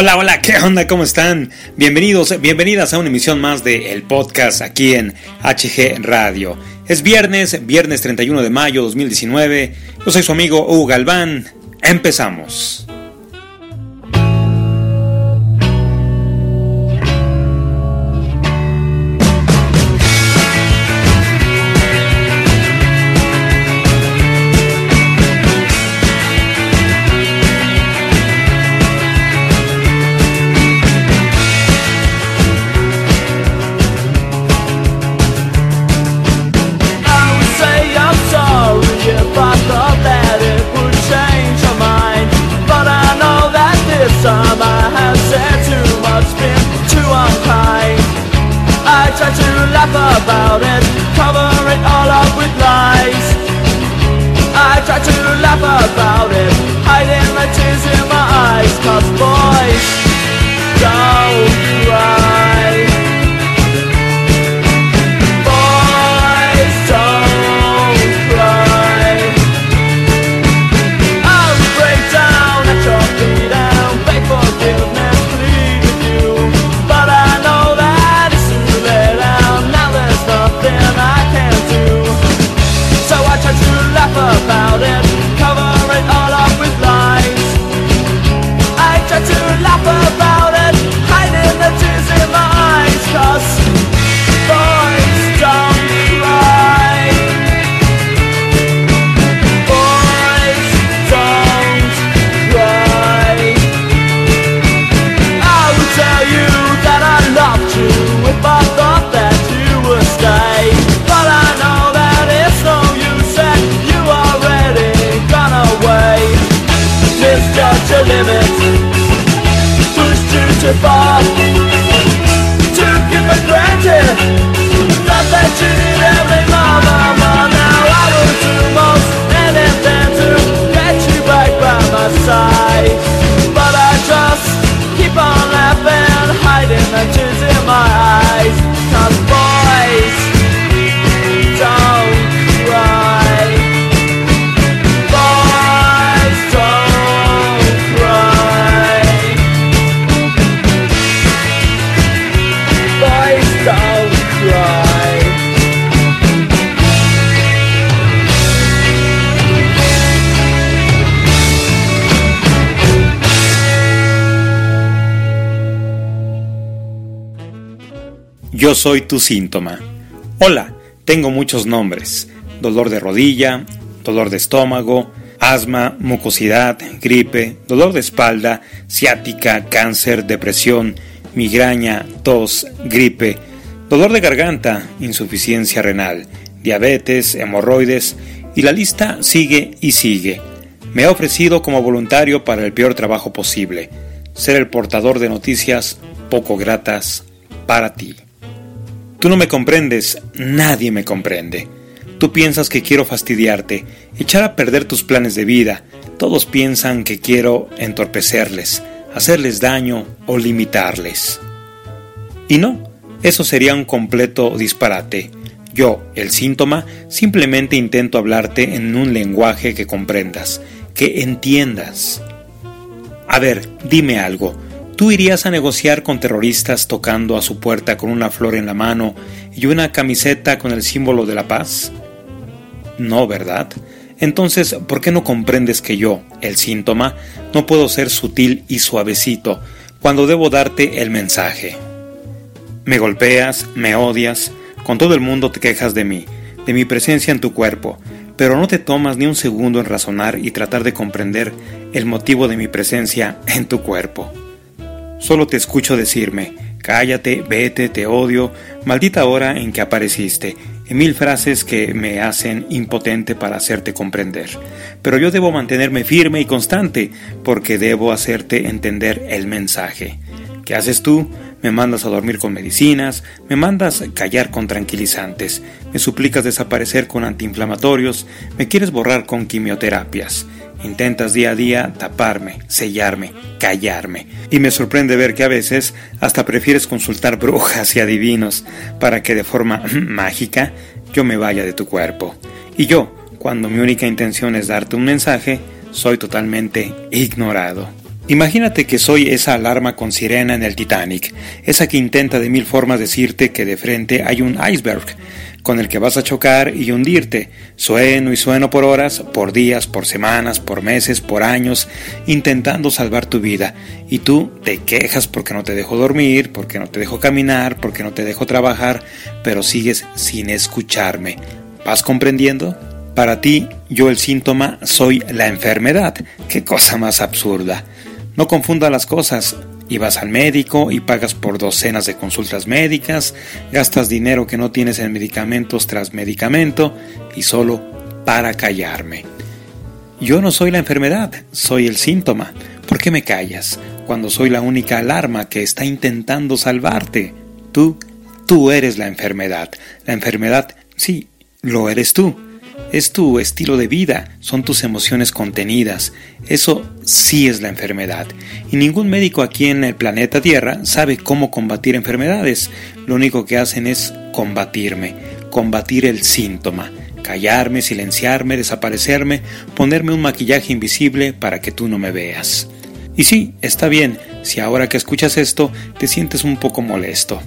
Hola, hola, ¿qué onda? ¿Cómo están? Bienvenidos, bienvenidas a una emisión más de El Podcast aquí en HG Radio. Es viernes, viernes 31 de mayo 2019. Yo soy su amigo Hugo Galván. Empezamos. Yo soy tu síntoma. Hola, tengo muchos nombres. Dolor de rodilla, dolor de estómago, asma, mucosidad, gripe, dolor de espalda, ciática, cáncer, depresión, migraña, tos, gripe, dolor de garganta, insuficiencia renal, diabetes, hemorroides y la lista sigue y sigue. Me he ofrecido como voluntario para el peor trabajo posible, ser el portador de noticias poco gratas para ti. Tú no me comprendes, nadie me comprende. Tú piensas que quiero fastidiarte, echar a perder tus planes de vida. Todos piensan que quiero entorpecerles, hacerles daño o limitarles. Y no, eso sería un completo disparate. Yo, el síntoma, simplemente intento hablarte en un lenguaje que comprendas, que entiendas. A ver, dime algo. ¿Tú irías a negociar con terroristas tocando a su puerta con una flor en la mano y una camiseta con el símbolo de la paz? No, ¿verdad? Entonces, ¿por qué no comprendes que yo, el síntoma, no puedo ser sutil y suavecito cuando debo darte el mensaje? Me golpeas, me odias, con todo el mundo te quejas de mí, de mi presencia en tu cuerpo, pero no te tomas ni un segundo en razonar y tratar de comprender el motivo de mi presencia en tu cuerpo. Solo te escucho decirme, cállate, vete, te odio, maldita hora en que apareciste, y mil frases que me hacen impotente para hacerte comprender. Pero yo debo mantenerme firme y constante, porque debo hacerte entender el mensaje, ¿Qué haces tú? Me mandas a dormir con medicinas, me mandas callar con tranquilizantes, me suplicas desaparecer con antiinflamatorios, me quieres borrar con quimioterapias. Intentas día a día taparme, sellarme, callarme. Y me sorprende ver que a veces hasta prefieres consultar brujas y adivinos para que de forma mágica yo me vaya de tu cuerpo. Y yo, cuando mi única intención es darte un mensaje, soy totalmente ignorado. Imagínate que soy esa alarma con sirena en el Titanic, esa que intenta de mil formas decirte que de frente hay un iceberg con el que vas a chocar y hundirte. Sueno y sueno por horas, por días, por semanas, por meses, por años, intentando salvar tu vida. Y tú te quejas porque no te dejo dormir, porque no te dejo caminar, porque no te dejo trabajar, pero sigues sin escucharme. ¿Vas comprendiendo? Para ti, yo el síntoma soy la enfermedad. Qué cosa más absurda. No confunda las cosas. Y vas al médico y pagas por docenas de consultas médicas, gastas dinero que no tienes en medicamentos tras medicamento y solo para callarme. Yo no soy la enfermedad, soy el síntoma. ¿Por qué me callas cuando soy la única alarma que está intentando salvarte? Tú, tú eres la enfermedad. La enfermedad, sí, lo eres tú. Es tu estilo de vida, son tus emociones contenidas. Eso sí es la enfermedad. Y ningún médico aquí en el planeta Tierra sabe cómo combatir enfermedades. Lo único que hacen es combatirme, combatir el síntoma. Callarme, silenciarme, desaparecerme, ponerme un maquillaje invisible para que tú no me veas. Y sí, está bien, si ahora que escuchas esto te sientes un poco molesto.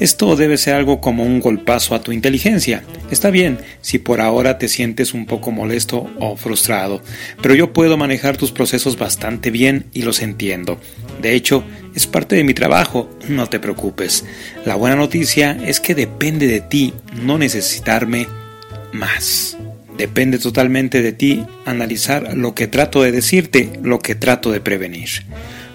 Esto debe ser algo como un golpazo a tu inteligencia. Está bien si por ahora te sientes un poco molesto o frustrado, pero yo puedo manejar tus procesos bastante bien y los entiendo. De hecho, es parte de mi trabajo, no te preocupes. La buena noticia es que depende de ti no necesitarme más. Depende totalmente de ti analizar lo que trato de decirte, lo que trato de prevenir.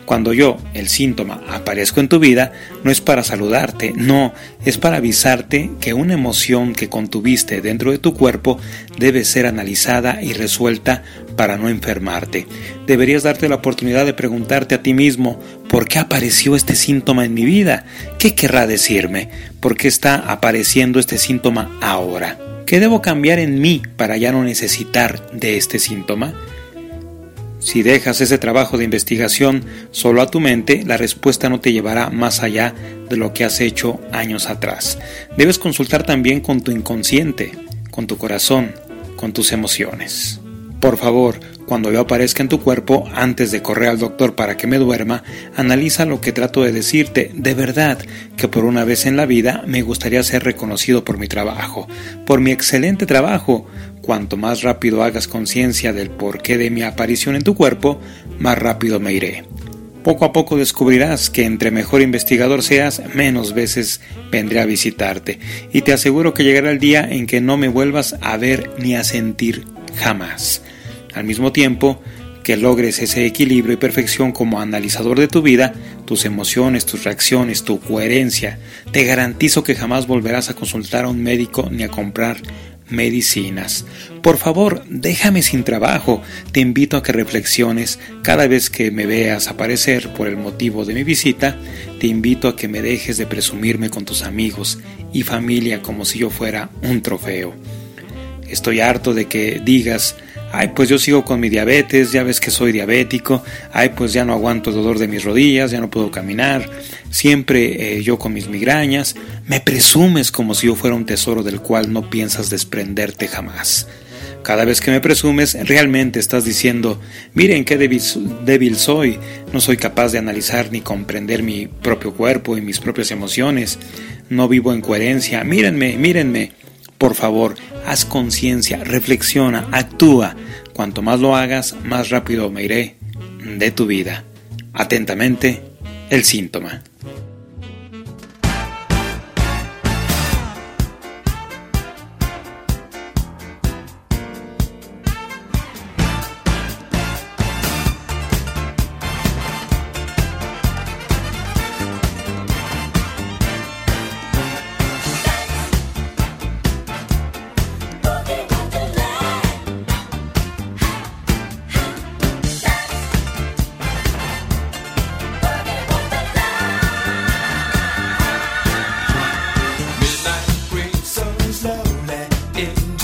Cuando yo, el síntoma, aparezco en tu vida, no es para saludarte, no, es para avisarte que una emoción que contuviste dentro de tu cuerpo debe ser analizada y resuelta para no enfermarte. Deberías darte la oportunidad de preguntarte a ti mismo, ¿por qué apareció este síntoma en mi vida? ¿Qué querrá decirme? ¿Por qué está apareciendo este síntoma ahora? ¿Qué debo cambiar en mí para ya no necesitar de este síntoma? Si dejas ese trabajo de investigación solo a tu mente, la respuesta no te llevará más allá de lo que has hecho años atrás. Debes consultar también con tu inconsciente, con tu corazón, con tus emociones. Por favor, cuando yo aparezca en tu cuerpo, antes de correr al doctor para que me duerma, analiza lo que trato de decirte. De verdad que por una vez en la vida me gustaría ser reconocido por mi trabajo, por mi excelente trabajo. Cuanto más rápido hagas conciencia del porqué de mi aparición en tu cuerpo, más rápido me iré. Poco a poco descubrirás que entre mejor investigador seas, menos veces vendré a visitarte, y te aseguro que llegará el día en que no me vuelvas a ver ni a sentir jamás. Al mismo tiempo que logres ese equilibrio y perfección como analizador de tu vida, tus emociones, tus reacciones, tu coherencia, te garantizo que jamás volverás a consultar a un médico ni a comprar medicinas. Por favor, déjame sin trabajo. Te invito a que reflexiones cada vez que me veas aparecer por el motivo de mi visita. Te invito a que me dejes de presumirme con tus amigos y familia como si yo fuera un trofeo. Estoy harto de que digas Ay, pues yo sigo con mi diabetes, ya ves que soy diabético. Ay, pues ya no aguanto el dolor de mis rodillas, ya no puedo caminar. Siempre eh, yo con mis migrañas. Me presumes como si yo fuera un tesoro del cual no piensas desprenderte jamás. Cada vez que me presumes, realmente estás diciendo, miren qué débil, débil, soy, no soy capaz de analizar ni comprender mi propio cuerpo y mis propias emociones, no vivo en coherencia, mírenme, mírenme. Por favor, haz conciencia, reflexiona, actúa. Cuanto más lo hagas, más rápido me iré de tu vida. Atentamente, el síntoma. in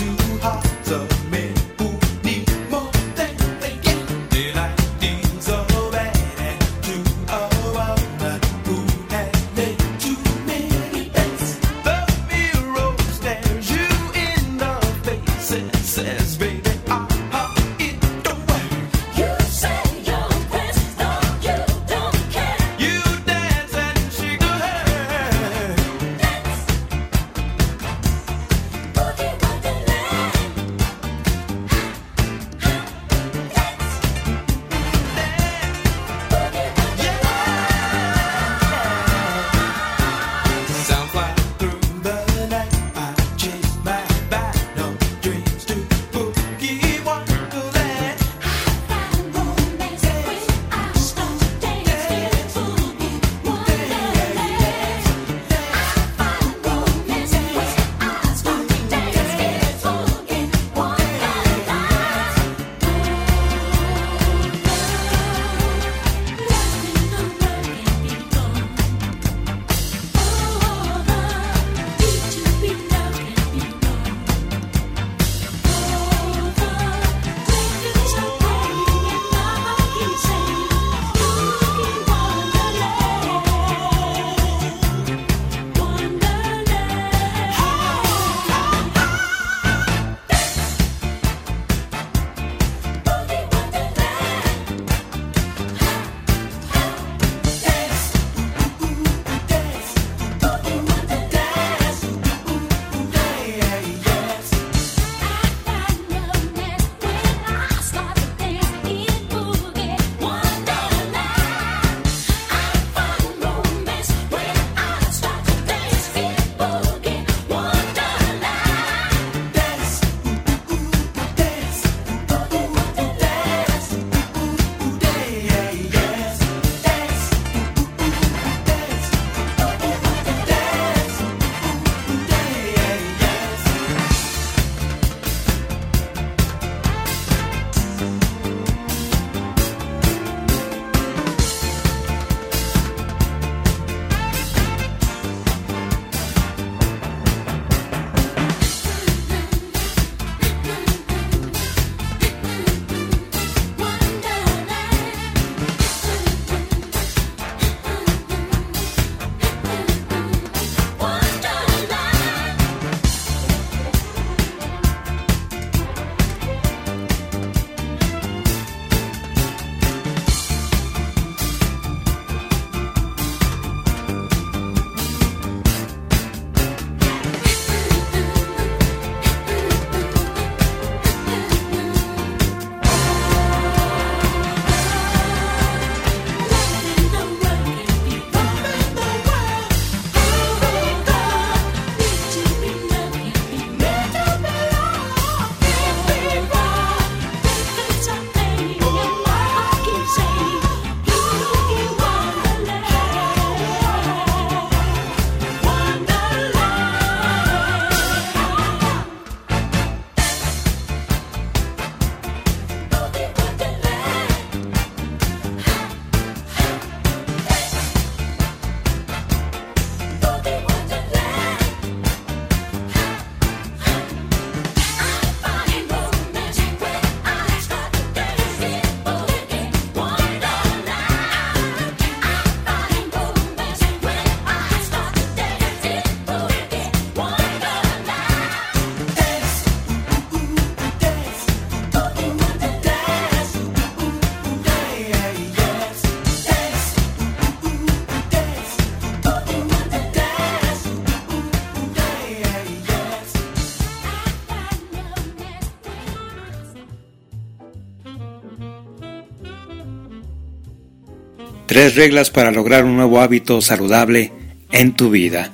Tres reglas para lograr un nuevo hábito saludable en tu vida.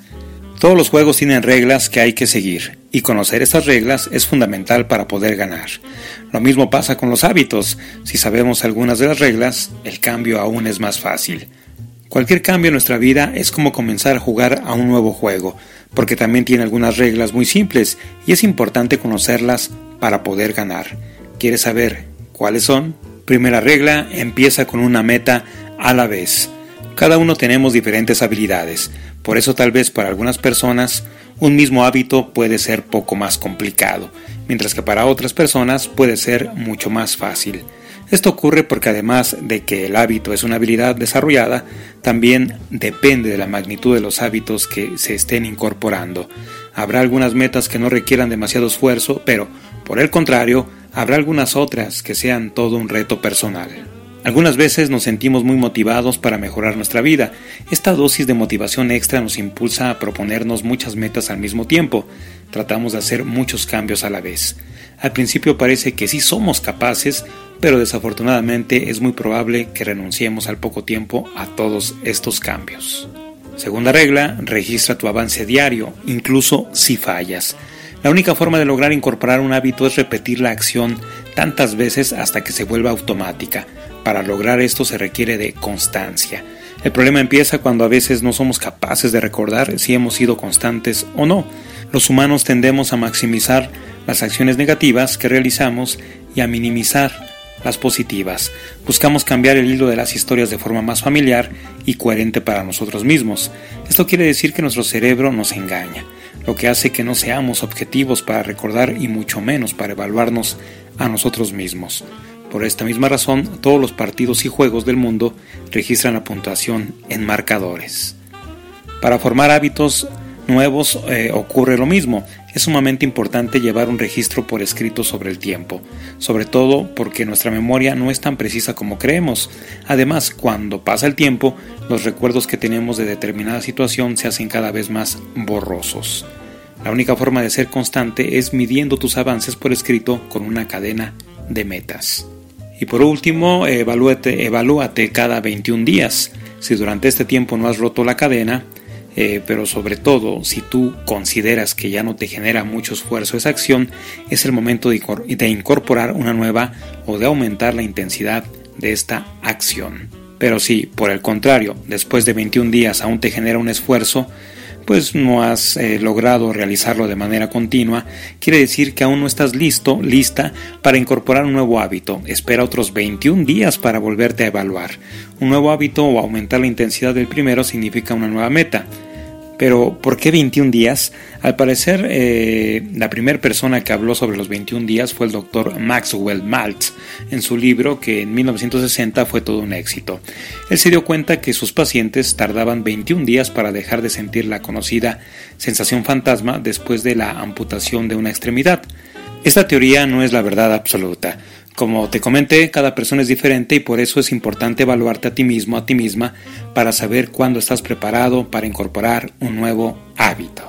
Todos los juegos tienen reglas que hay que seguir y conocer estas reglas es fundamental para poder ganar. Lo mismo pasa con los hábitos. Si sabemos algunas de las reglas, el cambio aún es más fácil. Cualquier cambio en nuestra vida es como comenzar a jugar a un nuevo juego, porque también tiene algunas reglas muy simples y es importante conocerlas para poder ganar. ¿Quieres saber cuáles son? Primera regla, empieza con una meta a la vez. Cada uno tenemos diferentes habilidades, por eso tal vez para algunas personas un mismo hábito puede ser poco más complicado, mientras que para otras personas puede ser mucho más fácil. Esto ocurre porque además de que el hábito es una habilidad desarrollada, también depende de la magnitud de los hábitos que se estén incorporando. Habrá algunas metas que no requieran demasiado esfuerzo, pero, por el contrario, habrá algunas otras que sean todo un reto personal. Algunas veces nos sentimos muy motivados para mejorar nuestra vida. Esta dosis de motivación extra nos impulsa a proponernos muchas metas al mismo tiempo. Tratamos de hacer muchos cambios a la vez. Al principio parece que sí somos capaces, pero desafortunadamente es muy probable que renunciemos al poco tiempo a todos estos cambios. Segunda regla, registra tu avance diario, incluso si fallas. La única forma de lograr incorporar un hábito es repetir la acción tantas veces hasta que se vuelva automática. Para lograr esto se requiere de constancia. El problema empieza cuando a veces no somos capaces de recordar si hemos sido constantes o no. Los humanos tendemos a maximizar las acciones negativas que realizamos y a minimizar las positivas. Buscamos cambiar el hilo de las historias de forma más familiar y coherente para nosotros mismos. Esto quiere decir que nuestro cerebro nos engaña, lo que hace que no seamos objetivos para recordar y mucho menos para evaluarnos a nosotros mismos. Por esta misma razón, todos los partidos y juegos del mundo registran la puntuación en marcadores. Para formar hábitos nuevos eh, ocurre lo mismo. Es sumamente importante llevar un registro por escrito sobre el tiempo, sobre todo porque nuestra memoria no es tan precisa como creemos. Además, cuando pasa el tiempo, los recuerdos que tenemos de determinada situación se hacen cada vez más borrosos. La única forma de ser constante es midiendo tus avances por escrito con una cadena de metas. Y por último, evalúate, evalúate cada 21 días. Si durante este tiempo no has roto la cadena, eh, pero sobre todo si tú consideras que ya no te genera mucho esfuerzo esa acción, es el momento de incorporar una nueva o de aumentar la intensidad de esta acción. Pero si, por el contrario, después de 21 días aún te genera un esfuerzo, pues no has eh, logrado realizarlo de manera continua, quiere decir que aún no estás listo, lista para incorporar un nuevo hábito. Espera otros 21 días para volverte a evaluar. Un nuevo hábito o aumentar la intensidad del primero significa una nueva meta. Pero, ¿por qué 21 días? Al parecer, eh, la primera persona que habló sobre los 21 días fue el doctor Maxwell Maltz, en su libro que en 1960 fue todo un éxito. Él se dio cuenta que sus pacientes tardaban 21 días para dejar de sentir la conocida sensación fantasma después de la amputación de una extremidad. Esta teoría no es la verdad absoluta. Como te comenté, cada persona es diferente y por eso es importante evaluarte a ti mismo, a ti misma, para saber cuándo estás preparado para incorporar un nuevo hábito.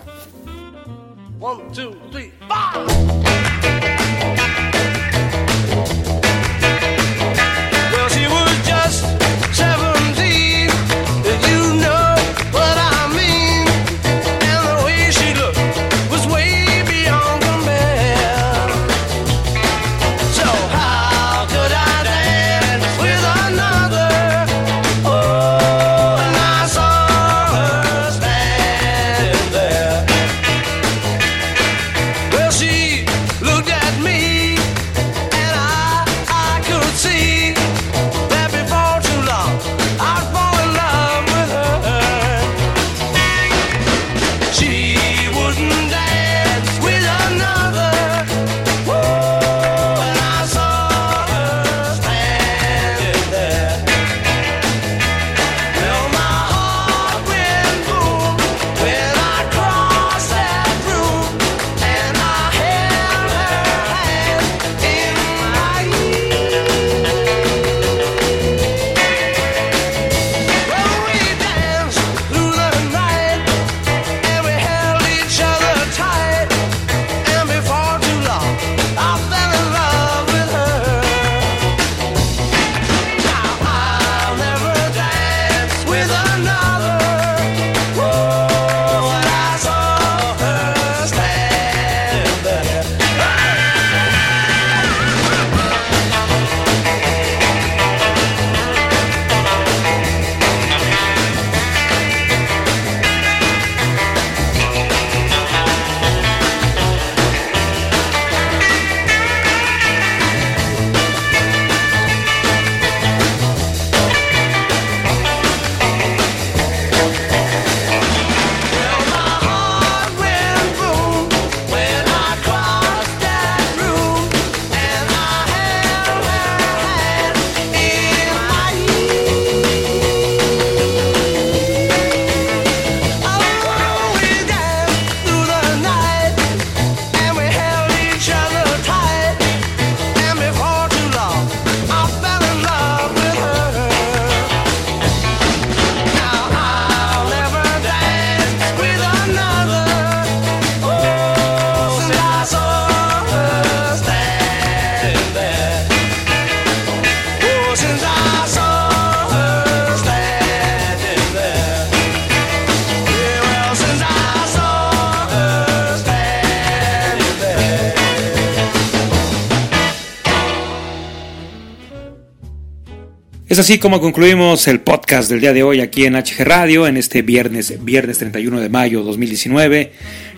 Es así como concluimos el podcast del día de hoy aquí en HG Radio, en este viernes, viernes 31 de mayo 2019.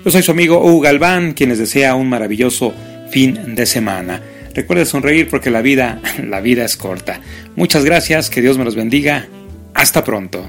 Yo soy su amigo Hugo Galván, quienes desea un maravilloso fin de semana. Recuerden sonreír porque la vida, la vida es corta. Muchas gracias, que Dios me los bendiga. Hasta pronto.